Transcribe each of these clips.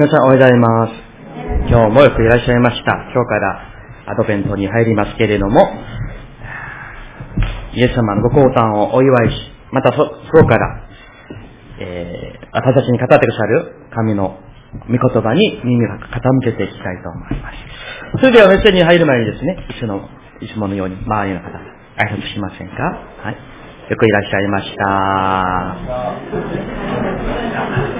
皆さんおはようございます。今日もよくいらっしゃいました。今日からアドベントに入りますけれども、イエス様のご降誕をお祝いし、またそ、そこから、えー、私たちに語ってくださる神の御言葉に耳を傾けていきたいと思います。それではメッセージに入る前にですね、いつの、いつものように周りの方、挨拶しませんか？はい。よくいらっしゃいました。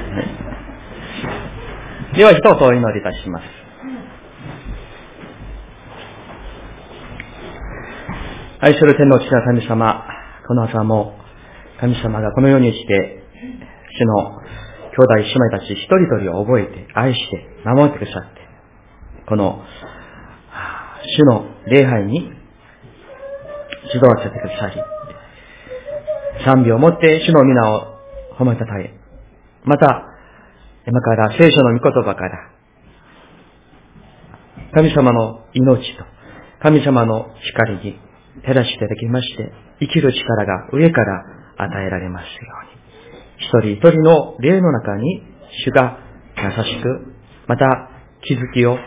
では一言お祈りいたします。愛する天の父な神様、この朝も神様がこのようにして、主の兄弟姉妹たち一人一人を覚えて、愛して、守ってくださって、この主の礼拝に指導させてくださり、賛美をもって主の皆を褒めたたえ、また、今から聖書の御言葉から、神様の命と神様の光に照らしていただきまして、生きる力が上から与えられますように。一人一人の霊の中に主が優しく、また気づきを、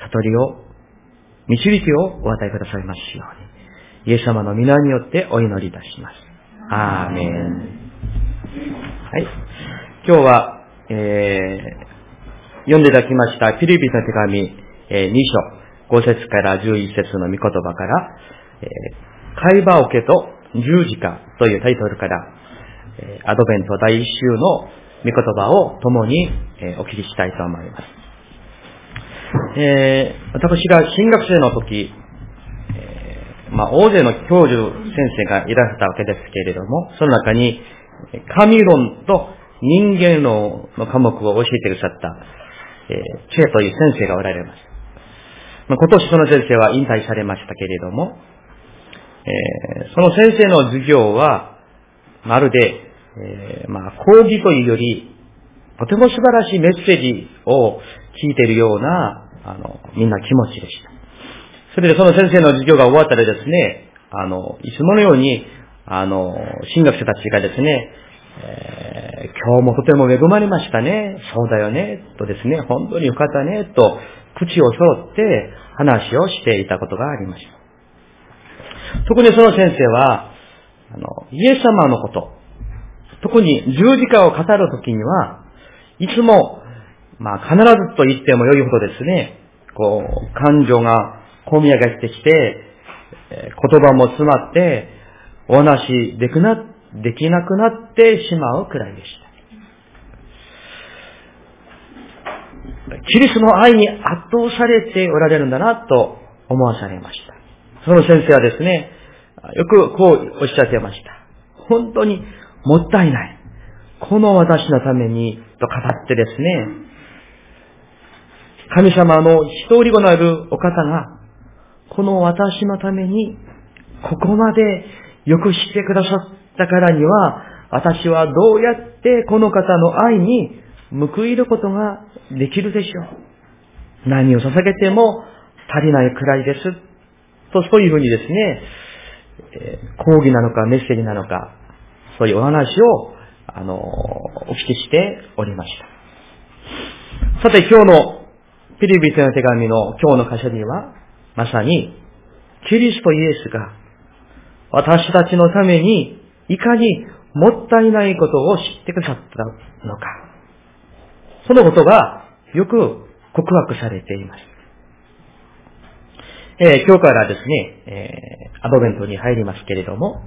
悟りを、導きをお与えくださいますように。イエス様の皆によってお祈りいたします。アーメン。はい。今日は、えー、読んでいただきましたピリピの手紙、えー、2章、5節から11節の御言葉から、えー、会話を受けと十字架というタイトルから、えー、アドベント第一週の御言葉を共に、えー、お聞きしたいと思います。えー、私が新学生の時、えー、まあ、大勢の教授先生がいらしたわけですけれども、その中に、神論と人間の科目を教えてくださった、えー、チェという先生がおられます。まあ、今年その先生は引退されましたけれども、えー、その先生の授業は、まるで、えー、まあ、講義というより、とても素晴らしいメッセージを聞いているような、あの、みんな気持ちでした。それでその先生の授業が終わったらですね、あの、いつものように、あの、進学生たちがですね、え、今日もとても恵まれましたね。そうだよね。とですね、本当によかったね。と、口を揃って話をしていたことがありました。特にその先生は、あの、イエス様のこと、特に十字架を語るときには、いつも、まあ必ずと言っても良いほどですね、こう、感情が込み上がってきて、言葉も詰まって、お話でくな、できなくなってしまうくらいでした。キリストの愛に圧倒されておられるんだなと思わされました。その先生はですね、よくこうおっしゃってました。本当にもったいない。この私のためにと語ってですね、神様の一人子なるお方が、この私のために、ここまでよくしてくださったからには、私はどうやってこの方の愛に報いることができるでしょう？何を捧げても足りないくらいです。と、そういうふうにですね、え、講義なのかメッセージなのか、そういうお話を、あの、お聞きしておりました。さて今日のピリピテの手紙の今日の箇所には、まさに、キリストイエスが、私たちのために、いかにもったいないことを知ってくださったのか。そのことが、よく告白されています。えー、今日からですね、えー、アドベントに入りますけれども、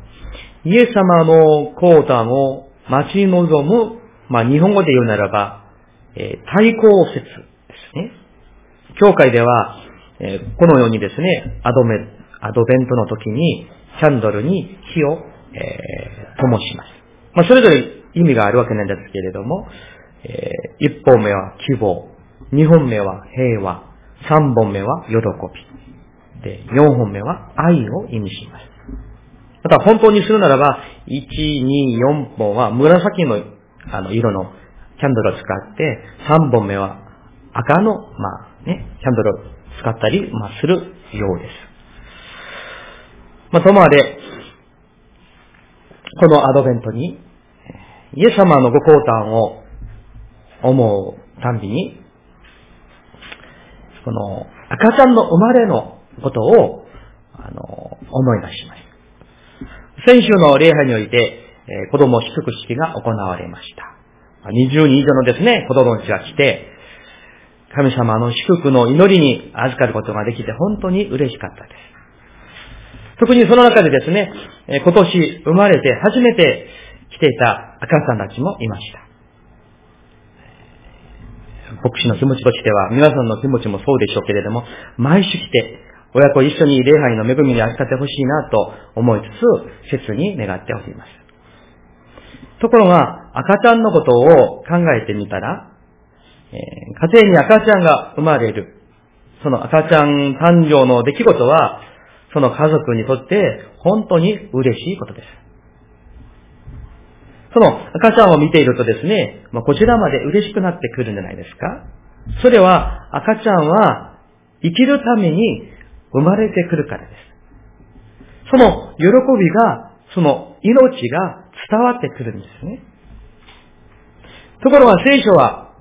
イエス様の降誕を待ち望む、まあ、日本語で言うならば、えー、対抗説ですね。教会では、えー、このようにですね、アドメ、アドベントの時に、キャンドルに火を、えー、灯します。まあ、それぞれ意味があるわけなんですけれども、えー、一本目は希望、二本目は平和、三本目は喜び、で、四本目は愛を意味します。また本当にするならば、1、2、4本は紫のあの色のキャンドルを使って、3本目は赤の、まあね、キャンドルを使ったり、まあ、するようです。まあ、ともあれ、このアドベントに、イエス様のご降誕を思うたんびに、この赤ちゃんの生まれのことを、あの、思い出します。先週の礼拝において、えー、子供祝福式が行われました。20人以上のですね、子供たちが来て、神様の祝福の祈りに預かることができて本当に嬉しかったです。特にその中でですね、今年生まれて初めて来ていた赤さんたちもいました。牧師の気持ちとしては、皆さんの気持ちもそうでしょうけれども、毎週来て、親子一緒に礼拝の恵みに預かってほしいなと思いつつ、切に願っております。ところが、赤ちゃんのことを考えてみたら、え、家庭に赤ちゃんが生まれる。その赤ちゃん誕生の出来事は、その家族にとって本当に嬉しいことです。その赤ちゃんを見ているとですね、まあ、こちらまで嬉しくなってくるんじゃないですかそれは赤ちゃんは生きるために生まれてくるからです。その喜びが、その命が伝わってくるんですね。ところが聖書は、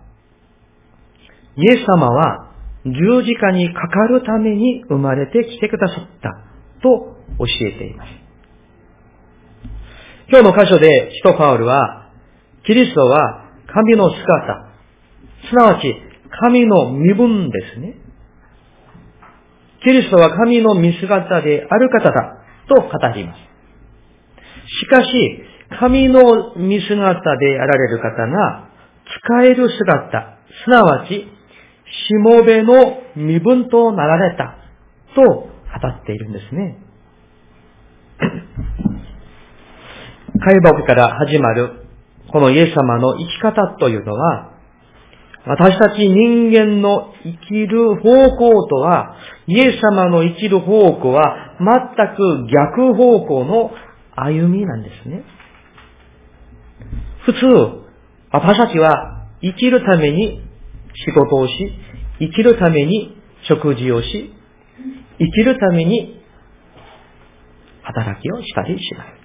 イエス様は十字架にかかるために生まれてきてくださったと教えています。今日の箇所で使徒パウルは、キリストは神の姿、すなわち神の身分ですね。キリストは神の見姿である方だと語ります。しかし、神の見姿であられる方が使える姿、すなわち、しもべの身分となられたと語っているんですね。解剖から始まるこのイエス様の生き方というのは、私たち人間の生きる方向とは、イエス様の生きる方向は全く逆方向の歩みなんですね。普通、私たちは生きるために仕事をし、生きるために食事をし、生きるために働きをしたりします。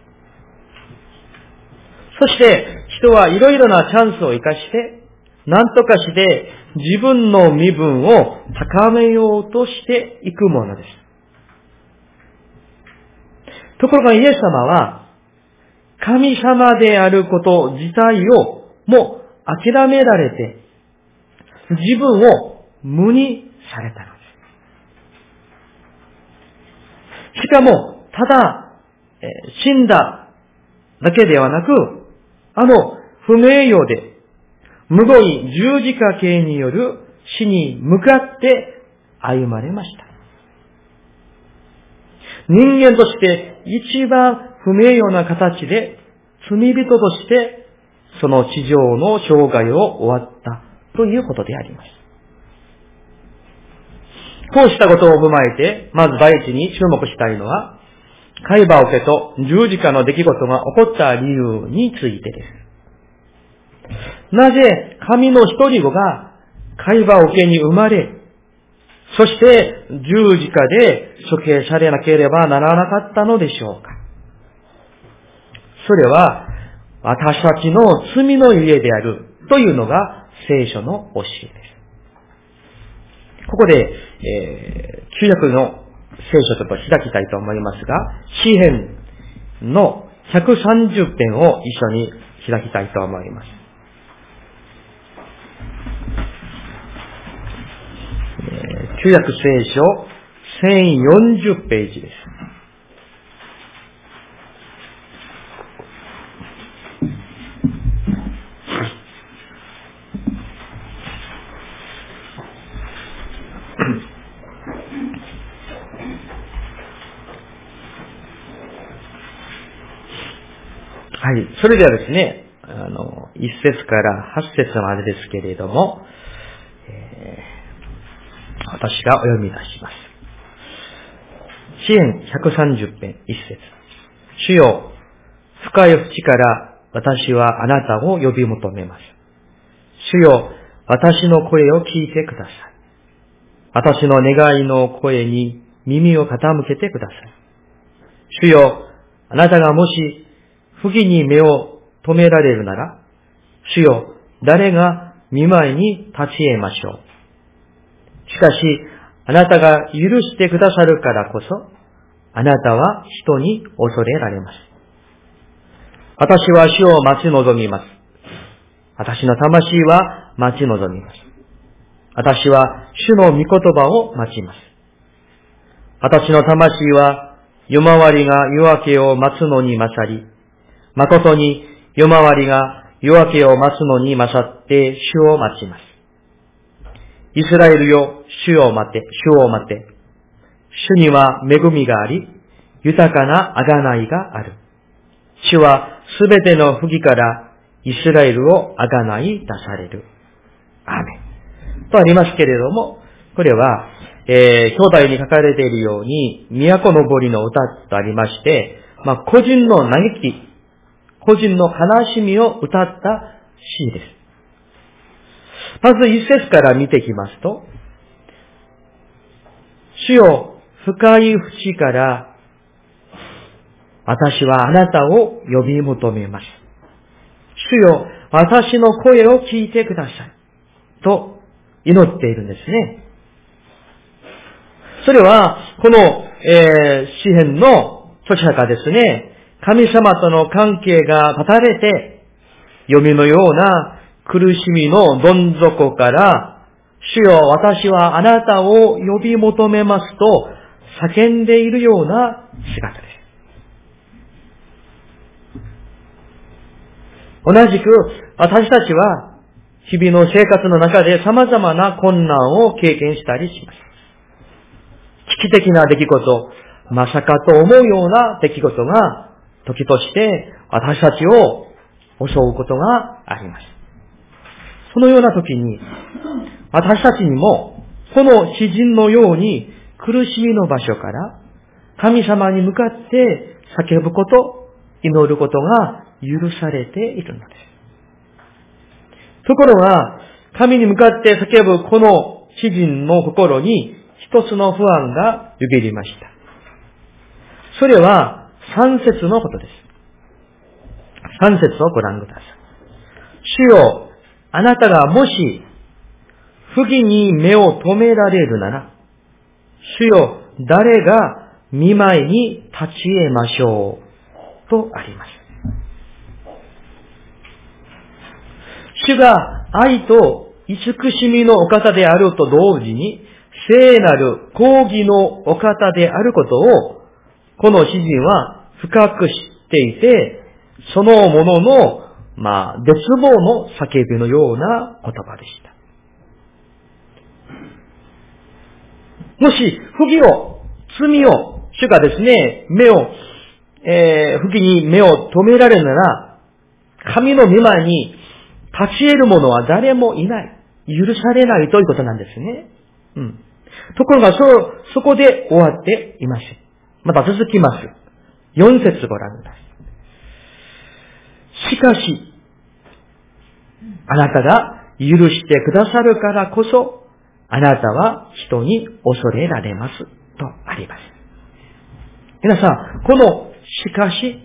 そして、人はいろいろなチャンスを生かして、何とかして自分の身分を高めようとしていくものです。ところがイエス様は、神様であること自体をもう諦められて、自分を無にされたのです。しかも、ただ、え死んだだけではなく、あの不名誉で、無語に十字架形による死に向かって歩まれました。人間として一番不名誉な形で罪人としてその地上の生涯を終わったということであります。こうしたことを踏まえて、まず第一に注目したいのは、海馬桶と十字架の出来事が起こった理由についてです。なぜ神の一人子が海馬桶に生まれ、そして十字架で処刑されなければならなかったのでしょうかそれは私たちの罪の家であるというのが聖書の教えです。ここで、えー、旧約の聖書ちょっと開きたいと思いますが、詩編の130編を一緒に開きたいと思います。旧約聖書1040ページです。はい。それではですね、あの、一節から八節までですけれども、えー、私がお読み出します。支援130編一節。主よ、深い淵から私はあなたを呼び求めます。主よ、私の声を聞いてください。私の願いの声に耳を傾けてください。主よ、あなたがもし不義に目を止められるなら、主よ、誰が見舞いに立ち得ましょう。しかし、あなたが許してくださるからこそ、あなたは人に恐れられます。私は主を待ち望みます。私の魂は待ち望みます。私は主の御言葉を待ちます。私の魂は夜回りが夜明けを待つのに勝り、誠に夜回りが夜明けを待つのに勝って主を待ちます。イスラエルよ、主を待て、主を待て。主には恵みがあり、豊かな贖いがある。主はすべての不義からイスラエルを贖い出される。アーメン。とありますけれども、これは、えー、兄弟に書かれているように、都の堀の歌とありまして、まあ、個人の嘆き、個人の悲しみを歌った詩です。まず一節から見てきますと、主よ、深い淵から私はあなたを呼び求めます。主よ、私の声を聞いてください。と祈っているんですね。それは、この、えー、詩篇の著者がですね、神様との関係が断たれて、読みのような苦しみのどん底から、主よ、私はあなたを呼び求めますと、叫んでいるような姿です。同じく、私たちは、日々の生活の中で様々な困難を経験したりします。危機的な出来事、まさかと思うような出来事が、時として私たちを襲うことがあります。そのような時に、私たちにも、この詩人のように苦しみの場所から、神様に向かって叫ぶこと、祈ることが許されているのです。ところが、神に向かって叫ぶこの詩人の心に一つの不安がよぎりました。それは三節のことです。三節をご覧ください。主よ、あなたがもし不義に目を留められるなら、主よ、誰が見舞いに立ち得ましょう。とあります。主が愛と慈しみのお方であると同時に、聖なる抗義のお方であることを、この詩人は深く知っていて、そのものの、まあ、絶望の叫びのような言葉でした。もし、不義を、罪を、主がですね、目を、えー、不義に目を止められるなら、神の御前に立ち得る者は誰もいない。許されないということなんですね。うん。ところが、そ、そこで終わっていません。また続きます。4節ご覧ください。しかし、あなたが許してくださるからこそ、あなたは人に恐れられます。とあります。皆さん、このしかし、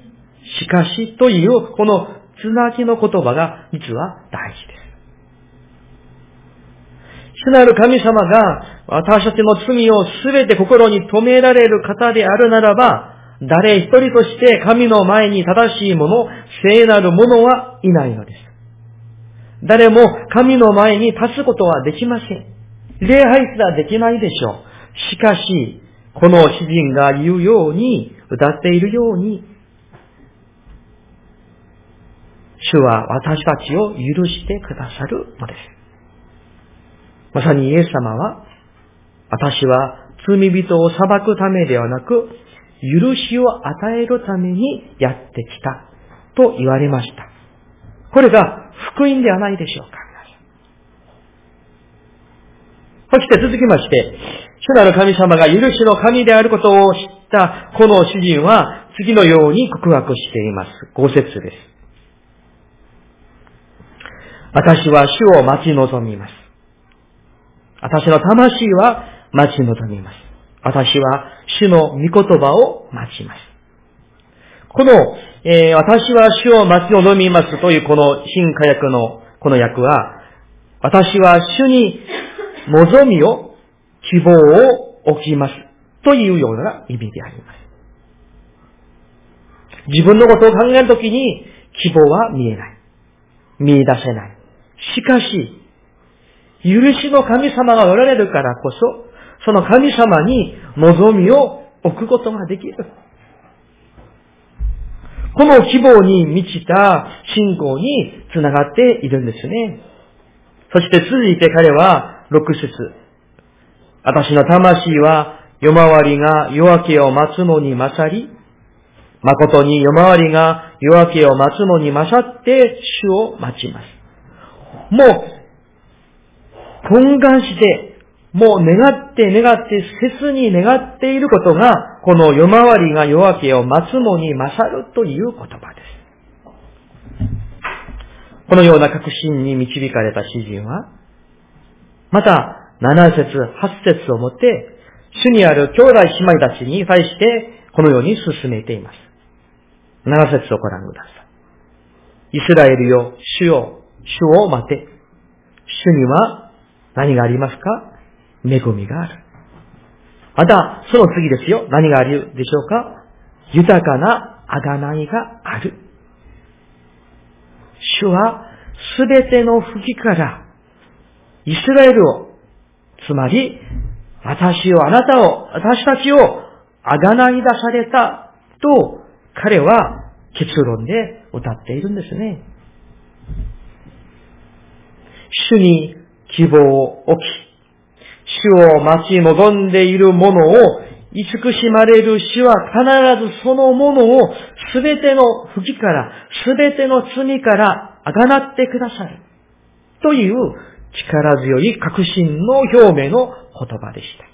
しかしという、このつなぎの言葉が実は大事です。主なる神様が私たちの罪をすべて心に留められる方であるならば、誰一人として神の前に正しいもの、聖なるものはいないのです。誰も神の前に立つことはできません。礼拝すらできないでしょう。しかし、この詩人が言うように、歌っているように、主は私たちを許してくださるのです。まさにイエス様は、私は罪人を裁くためではなく、許しを与えるためにやってきたと言われました。これが福音ではないでしょうか。そして続きまして、主なる神様が許しの神であることを知ったこの主人は次のように告白しています。五節です。私は主を待ち望みます。私の魂は待ち望みます。私は主の御言葉を待ちます。この、えー、私は主を待ち望みますというこの新化訳のこの訳は、私は主に望みを、希望を置きますというような意味であります。自分のことを考えるときに希望は見えない。見出せない。しかし、許しの神様がおられるからこそ、その神様に望みを置くことができる。この希望に満ちた信仰につながっているんですね。そして続いて彼は6節私の魂は夜回りが夜明けを待つのに勝り、誠に夜回りが夜明けを待つのに勝って主を待ちます。もう、懇願して、もう願って願って切に願っていることが、この夜回りが夜明けを待つのに勝るという言葉です。このような確信に導かれた詩人は、また、7節、8節をもって、主にある兄弟姉妹たちに対して、このように進めています。7節をご覧ください。イスラエルよ、主よ、主を待て。主には何がありますか？恵みがある。また、その次ですよ。何があるでしょうか？豊かな贖いがある。主はすべての不義から、イスラエルを、つまり、私を、あなたを、私たちを、あがない出された、と、彼は結論で歌っているんですね。主に希望を置き、主を待ち望んでいる者を慈しまれる主は必ずそのものをすべての不義から、すべての罪からあがなってくださる。という力強い確信の表明の言葉でした。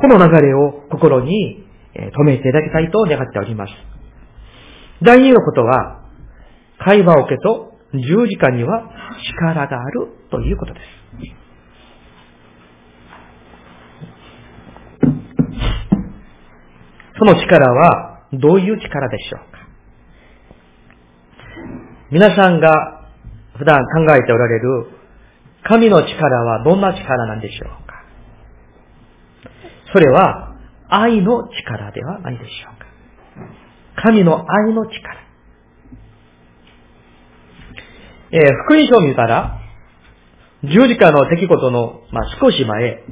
この流れを心に留めていただきたいと願っております。第二のことは、会話を受けと十字架には力があるということです。その力はどういう力でしょうか？皆さんが普段考えておられる神の力はどんな力なんでしょうか？それは愛の力ではないでしょうか？神の愛の力。えー、福音書を見たら、十字架の出来事の、まあ、少し前、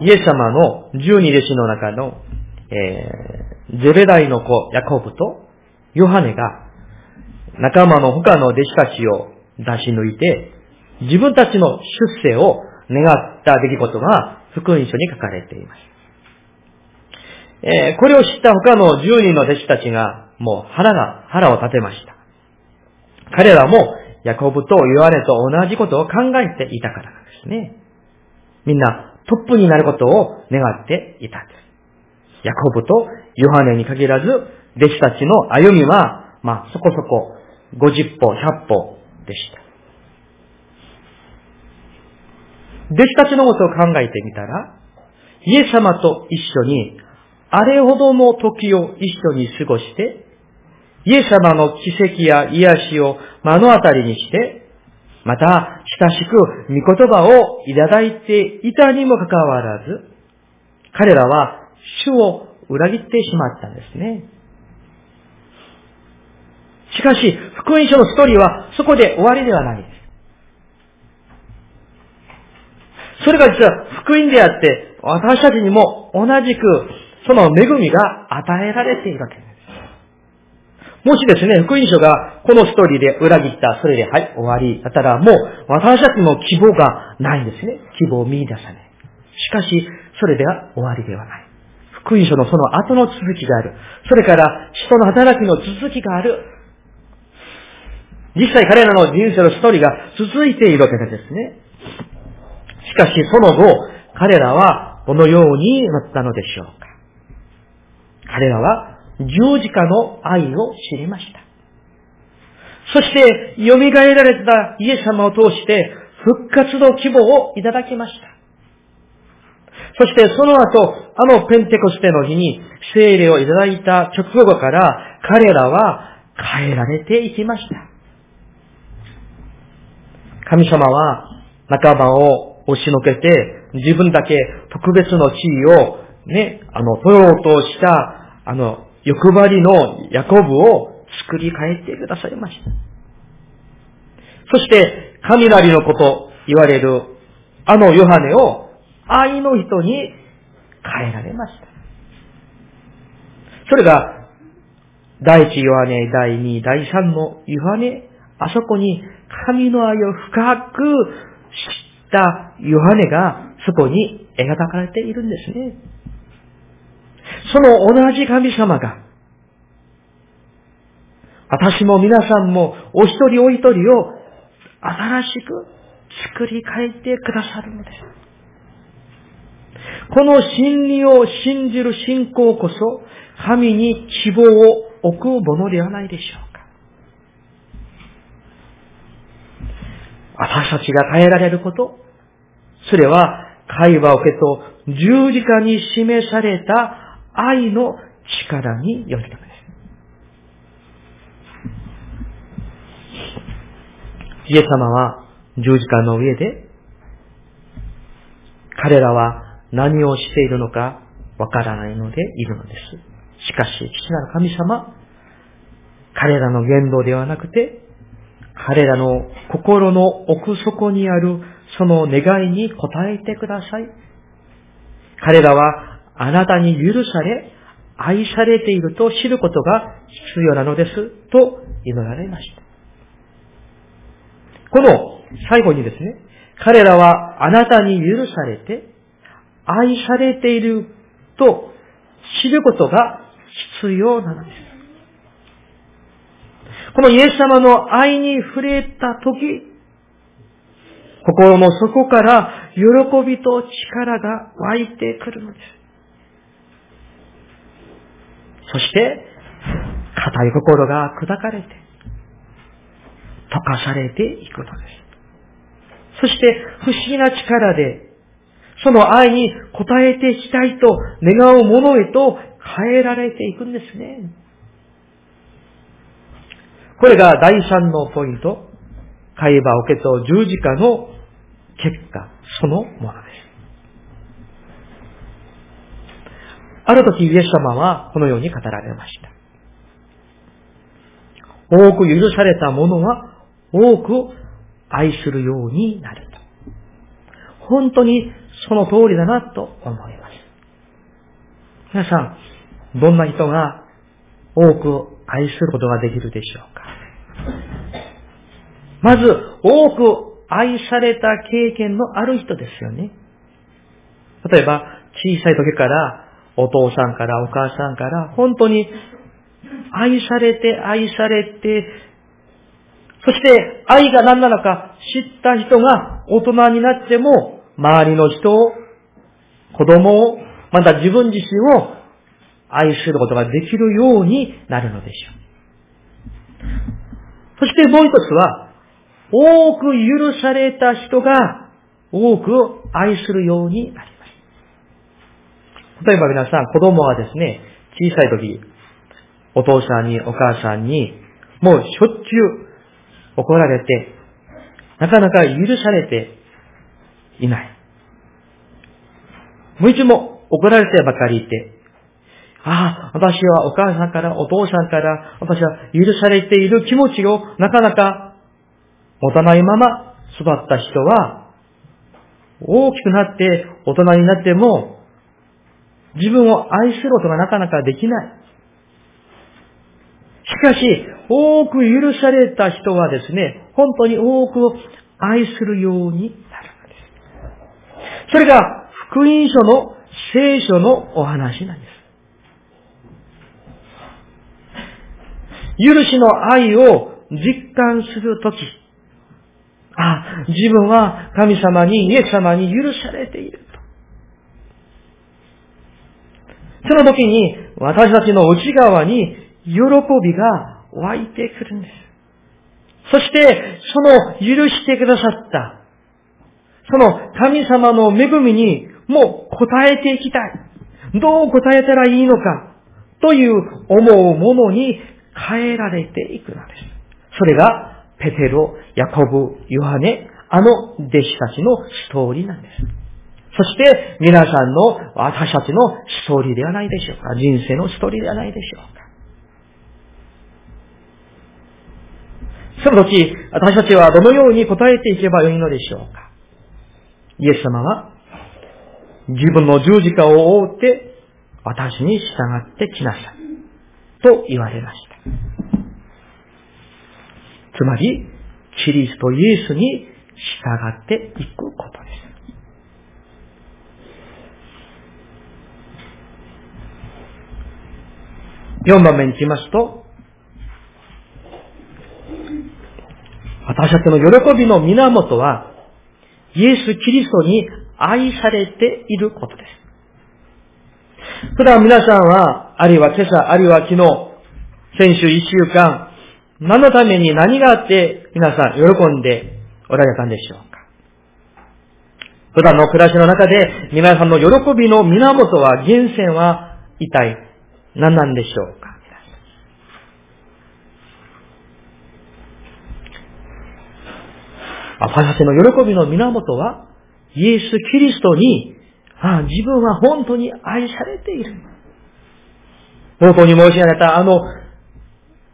イエス様の十二弟子の中の、えー、ゼベダイの子、ヤコブと、ヨハネが、仲間の他の弟子たちを出し抜いて、自分たちの出世を願った出来事が福音書に書かれています。えー、これを知った他の十人の弟子たちが、もう腹が、腹を立てました。彼らも、ヤコブとヨハネと同じことを考えていたからなんですね。みんなトップになることを願っていたんです。ヤコブとヨハネに限らず、弟子たちの歩みは、まあ、そこそこ50歩、100歩でした。弟子たちのことを考えてみたら、イエス様と一緒にあれほどの時を一緒に過ごして、イエス様の奇跡や癒しを目の当たりにして、また親しく御言葉をいただいていたにもかかわらず、彼らは主を裏切ってしまったんですね。しかし、福音書のストーリーはそこで終わりではないです。それが実は福音であって、私たちにも同じくその恵みが与えられているわけです。もしですね、福音書がこのストーリーで裏切った、それで、はい、終わりだったら、もう私たちも希望がないんですね。希望を見出さない。しかし、それでは終わりではない。福音書のその後の続きがある。それから人の働きの続きがある。実際彼らの人生のストーリーが続いているわけですね。しかしその後、彼らはどのようになったのでしょうか。彼らは十字架の愛を知りました。そして、蘇られたイエス様を通して復活の希望をいただきました。そしてその後、あのペンテコステの日に聖霊をいただいた直後から彼らは変えられていきました。神様は仲間を押しのけて自分だけ特別の地位をね、あの、取ろうとしたあの欲張りのヤコブを作り変えてくださいました。そして、神なりのこと言われるあのヨハネを愛の人に変えられました。それが、第一ヨハネ、第二、第三のヨハネ、あそこに神の愛を深く知ったヨハネがそこに描かれているんですね。その同じ神様が、私も皆さんもお一人お一人を新しく作り変えてくださるのです。この真理を信じる信仰こそ、神に希望を置くものではないでしょうか。私たちが変えられること、それは会話を受けと十字架に示された愛の力によるためです。イエス様は十字架の上で、彼らは何をしているのかわからないのでいるのです。しかし、父なる神様、彼らの言動ではなくて、彼らの心の奥底にあるその願いに応えてください。彼らはあなたに許され、愛されていると知ることが必要なのです、と祈られました。この最後にですね、彼らはあなたに許されて、愛されていると知ることが必要なのです。このイエス様の愛に触れたとき、心の底から喜びと力が湧いてくるのです。そして、硬い心が砕かれて、溶かされていくのです。そして、不思議な力で、その愛に応えていきたいと願うものへと変えられていくんですね。これが第三のポイント。会話を受けと十字架の結果、そのものです。ある時、イエス様はこのように語られました。多く許された者は多く愛するようになると。本当にその通りだなと思います。皆さん、どんな人が多く愛することができるでしょうかまず、多く愛された経験のある人ですよね。例えば、小さい時から、お父さんからお母さんから、本当に愛されて愛されて、そして愛が何なのか知った人が大人になっても、周りの人を、子供を、また自分自身を愛することができるようになるのでしょう。そしてもう一つは、多く許された人が多く愛するようになります。例えば皆さん、子供はですね、小さい時、お父さんにお母さんに、もうしょっちゅう怒られて、なかなか許されていない。もう一も怒られてばかりいて、ああ、私はお母さんから、お父さんから、私は許されている気持ちをなかなか持たないまま育った人は、大きくなって大人になっても、自分を愛することがなかなかできない。しかし、多く許された人はですね、本当に多くを愛するようになるんです。それが、福音書の聖書のお話なんです。許しの愛を実感するとき、あ、自分は神様に、イエス様に許されている。その時に私たちの内側に喜びが湧いてくるんです。そして、その許してくださった、その神様の恵みにもう答えていきたい。どう答えたらいいのか、という思うものに変えられていくのです。それが、ペテロ、ヤコブ、ヨハネ、あの弟子たちのストーリーなんです。そして、皆さんの、私たちのストーリーではないでしょうか。人生のストーリーではないでしょうか。その時、私たちはどのように答えていけばよいのでしょうか。イエス様は、自分の十字架を覆って、私に従ってきなさい。と言われました。つまり、キリストイエスに従っていくことです。4番目に来ますと、私たちの喜びの源は、イエス・キリストに愛されていることです。普段皆さんは、あるいは今朝、あるいは昨日、先週一週間、何のために何があって皆さん喜んでおられたんでしょうか普段の暮らしの中で皆さんの喜びの源は、源泉は一体何なんでしょうか？私たちの喜びの源は、イエス・キリストに、ああ自分は本当に愛されている。冒頭に申し上げたあの、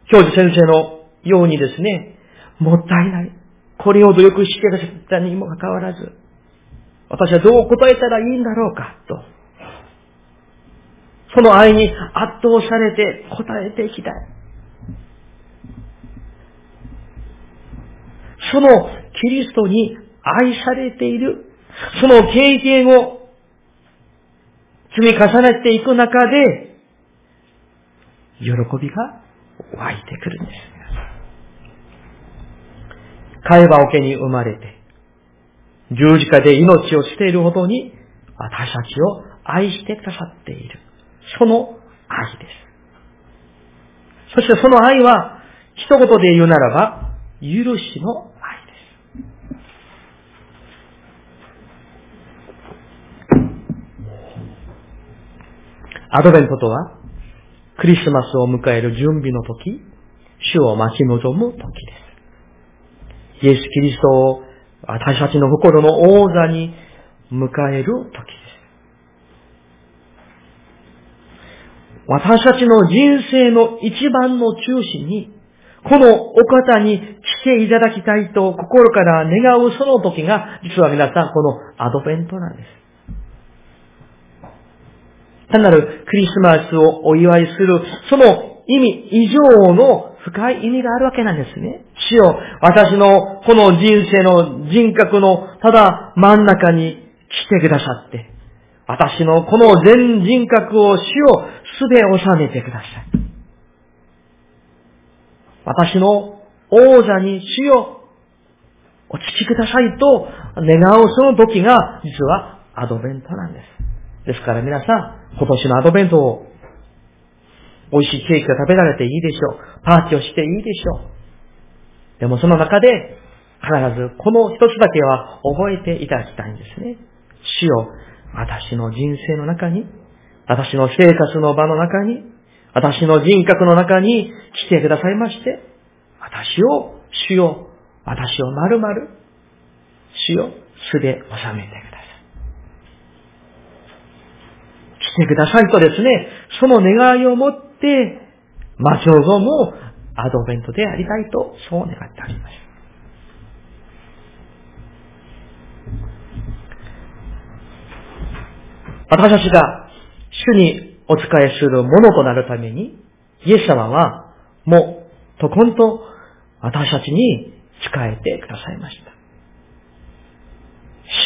教授先生のようにですね、もったいない。これを努力してくださったにもかかわらず、私はどう答えたらいいんだろうか、と。その愛に圧倒されて答えていきたい。そのキリストに愛されている、その経験を積み重ねていく中で、喜びが湧いてくるんです。貝羽桶に生まれて、十字架で命を捨ているほどに私たちを愛してくださっている。その愛です。そしてその愛は、一言で言うならば、許しの愛ですアドベントとは、クリスマスを迎える準備の時、主を待ち望む時です。イエス・キリストを私たちの心の王座に迎える時です。私たちの人生の一番の中心に、このお方に来ていただきたいと心から願うその時が、実は皆さんこのアドベントなんです。単なるクリスマスをお祝いする、その意味以上の深い意味があるわけなんですね。主よ、私のこの人生の人格のただ真ん中に来てくださって、私のこの全人格を主をすべ収めてください。私の王座に主よ、お付きくださいと願うその時が実はアドベントなんです。ですから皆さん、今年のアドベントを、美味しいケーキが食べられていいでしょう。パーティーをしていいでしょう。でもその中で、必ずこの一つだけは覚えていただきたいんですね。主よ、私の人生の中に、私の生活の場の中に、私の人格の中に来てくださいまして、私を、主よ、私を丸々、主よ、素で収めてください。してくださいとですね、その願いを持って、待ち望むアドベントでありたいと、そう願ってあります。私たちが主にお仕えするものとなるために、イエス様は、もう、とことん私たちに仕えてくださいました。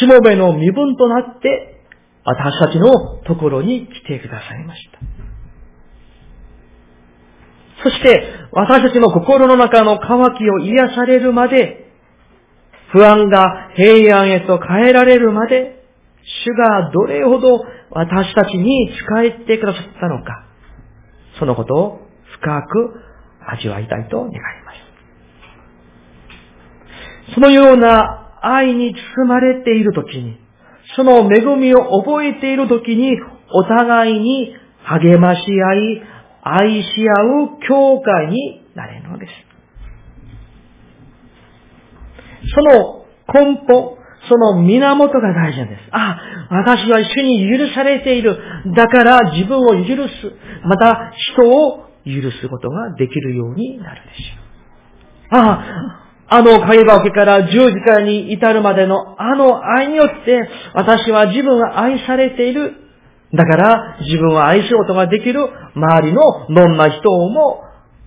しもべの身分となって私たちのところに来てくださいました。そして、私たちの心の中の渇きを癒されるまで、不安が平安へと変えられるまで、主がどれほど私たちに仕えてくださったのか、そのことを深く味わいたいと願います。そのような愛に包まれているときに、その恵みを覚えているときに、お互いに励まし合い、愛し合う教会になれるのです。その根本、その源が大事なんです。あ、私は主に許されている。だから自分を許す。また人を許すことができるようになるでしょう。ああ、の会話受けから十字架に至るまでのあの愛によって私は自分は愛されている。だから自分は愛することができる周りのどんな人をも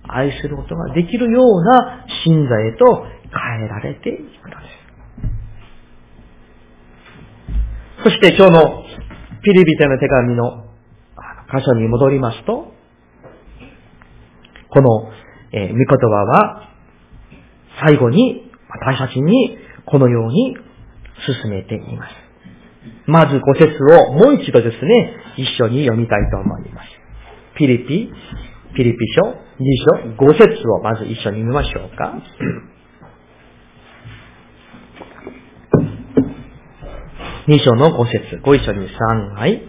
愛することができるような信者へと変えられていくそして今日のピリビテの手紙の箇所に戻りますと、この、えー、御言葉は最後に私たちにこのように進めています。まず五節をもう一度ですね、一緒に読みたいと思います。ピリピ、ピリピ書、二書、五節をまず一緒に見ましょうか。二章の五節、ご一緒に三杯。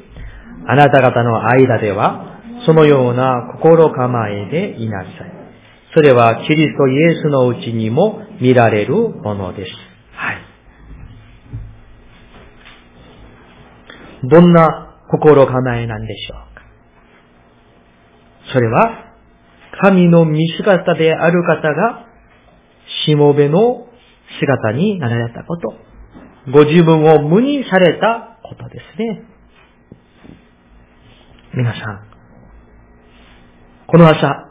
あなた方の間では、そのような心構えでいなさい。それはキリストイエスのうちにも見られるものです。はい。どんな心構えなんでしょうか？それは、神の見姿である方が、しもべの姿になられたこと。ご自分を無にされたことですね。皆さん、この朝、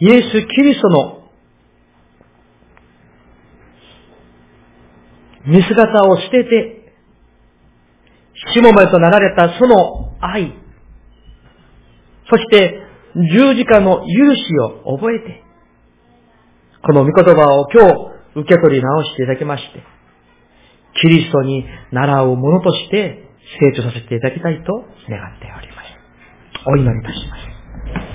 イエス・キリストの見姿を捨てて、しもべとなられたその愛、そして十字架の許しを覚えて、この御言葉を今日受け取り直していただきまして、キリストに習うものとして成長させていただきたいと願っております。お祈りいたします。